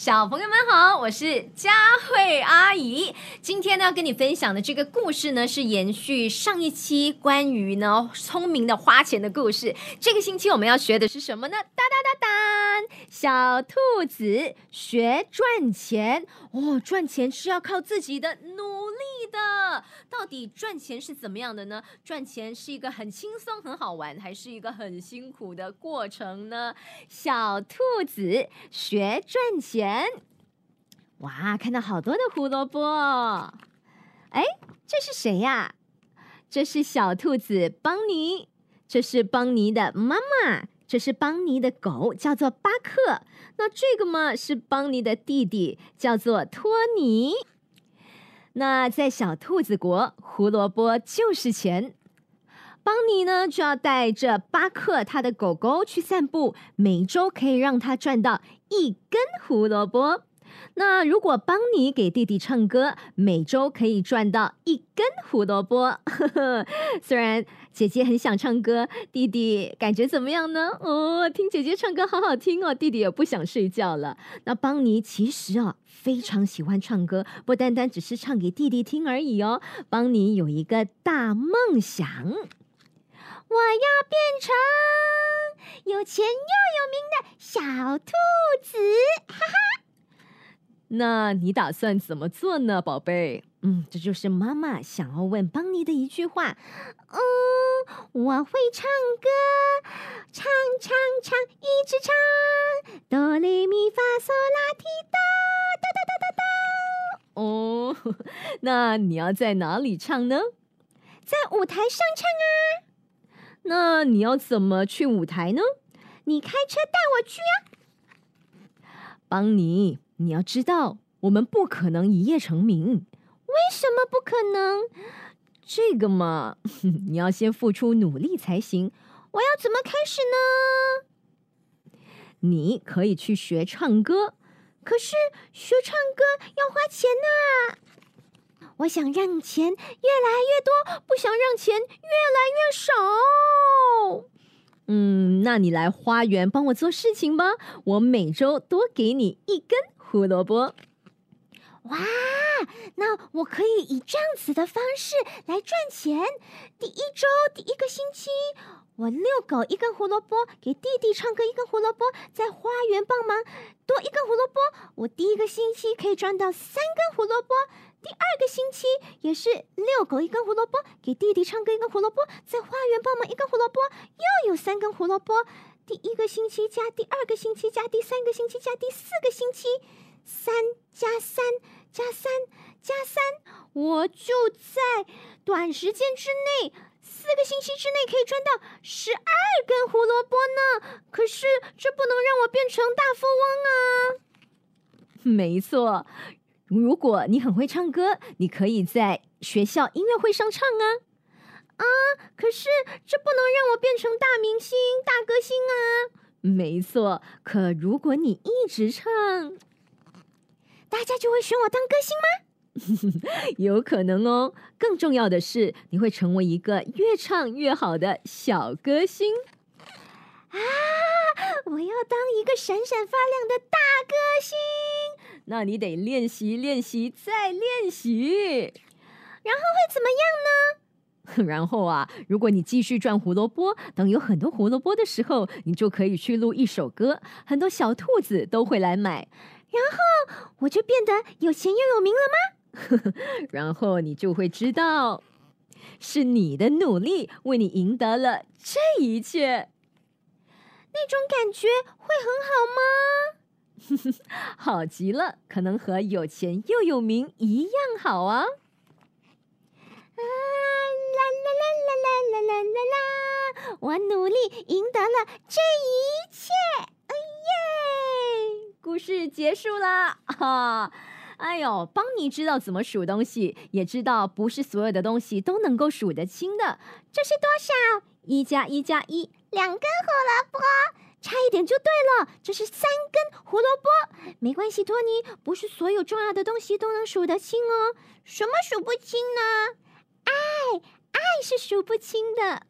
小朋友们好，我是佳慧阿姨。今天呢，要跟你分享的这个故事呢，是延续上一期关于呢聪明的花钱的故事。这个星期我们要学的是什么呢？哒哒哒哒，小兔子学赚钱哦。赚钱是要靠自己的努的。到底赚钱是怎么样的呢？赚钱是一个很轻松、很好玩，还是一个很辛苦的过程呢？小兔子学赚钱。哇，看到好多的胡萝卜！哎，这是谁呀？这是小兔子邦尼，这是邦尼的妈妈，这是邦尼的狗，叫做巴克。那这个嘛，是邦尼的弟弟，叫做托尼。那在小兔子国，胡萝卜就是钱。邦尼呢，就要带着巴克他的狗狗去散步，每周可以让他赚到一根胡萝卜。那如果邦尼给弟弟唱歌，每周可以赚到一根胡萝卜。虽然姐姐很想唱歌，弟弟感觉怎么样呢？哦，听姐姐唱歌好好听哦，弟弟也不想睡觉了。那邦尼其实啊，非常喜欢唱歌，不单单只是唱给弟弟听而已哦。邦尼有一个大梦想，我要变成有钱又有名的小兔子，哈哈。那你打算怎么做呢，宝贝？嗯，这就是妈妈想要问邦尼的一句话。嗯，我会唱歌，唱唱唱，一直唱，哆来咪发嗦拉提哆，哒哒哒哒哒。哦，那你要在哪里唱呢？在舞台上唱啊。那你要怎么去舞台呢？你开车带我去啊。邦尼。你要知道，我们不可能一夜成名。为什么不可能？这个嘛，你要先付出努力才行。我要怎么开始呢？你可以去学唱歌，可是学唱歌要花钱呐。我想让钱越来越多，不想让钱越来越少。嗯，那你来花园帮我做事情吧。我每周多给你一根。胡萝卜，哇！那我可以以这样子的方式来赚钱。第一周第一个星期，我遛狗一根胡萝卜，给弟弟唱歌一根胡萝卜，在花园帮忙多一根胡萝卜。我第一个星期可以赚到三根胡萝卜。第二个星期也是遛狗一根胡萝卜，给弟弟唱歌一根胡萝卜，在花园帮忙一根胡萝卜，又有三根胡萝卜。第一个星期加第二个星期加第三个星期加第四个星期。三加三加三加三，我就在短时间之内，四个星期之内可以赚到十二根胡萝卜呢。可是这不能让我变成大富翁啊！没错，如果你很会唱歌，你可以在学校音乐会上唱啊啊！可是这不能让我变成大明星、大歌星啊！没错，可如果你一直唱。大家就会选我当歌星吗？有可能哦。更重要的是，你会成为一个越唱越好的小歌星啊！我要当一个闪闪发亮的大歌星。那你得练习，练习，再练习。然后会怎么样呢？然后啊，如果你继续转胡萝卜，等有很多胡萝卜的时候，你就可以去录一首歌，很多小兔子都会来买。然后我就变得有钱又有名了吗？然后你就会知道，是你的努力为你赢得了这一切。那种感觉会很好吗？好极了，可能和有钱又有名一样好啊！啊啦啦啦啦啦啦啦啦！我努力赢得了这一切，哎耶！故事结束了哈！哎呦，邦尼知道怎么数东西，也知道不是所有的东西都能够数得清的。这是多少？一加一加一，两根胡萝卜，差一点就对了。这是三根胡萝卜，没关系，托尼，不是所有重要的东西都能数得清哦。什么数不清呢？爱，爱是数不清的。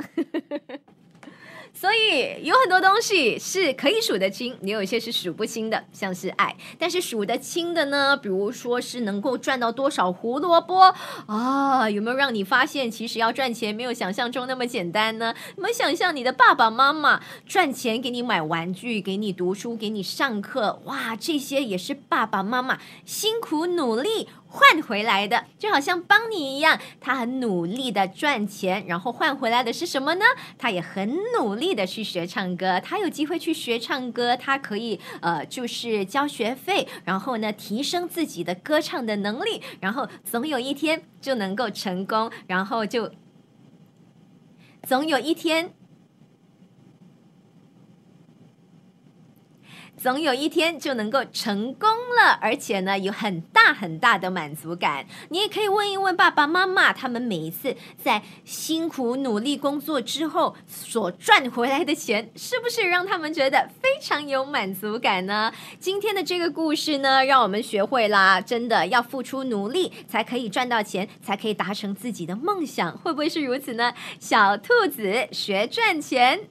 所以有很多东西是可以数得清，也有一些是数不清的，像是爱。但是数得清的呢，比如说是能够赚到多少胡萝卜啊？有没有让你发现，其实要赚钱没有想象中那么简单呢？有没有想象你的爸爸妈妈赚钱给你买玩具、给你读书、给你上课？哇，这些也是爸爸妈妈辛苦努力。换回来的就好像邦尼一样，他很努力的赚钱，然后换回来的是什么呢？他也很努力的去学唱歌，他有机会去学唱歌，他可以呃就是交学费，然后呢提升自己的歌唱的能力，然后总有一天就能够成功，然后就总有一天。总有一天就能够成功了，而且呢，有很大很大的满足感。你也可以问一问爸爸妈妈，他们每一次在辛苦努力工作之后所赚回来的钱，是不是让他们觉得非常有满足感呢？今天的这个故事呢，让我们学会啦，真的要付出努力才可以赚到钱，才可以达成自己的梦想，会不会是如此呢？小兔子学赚钱。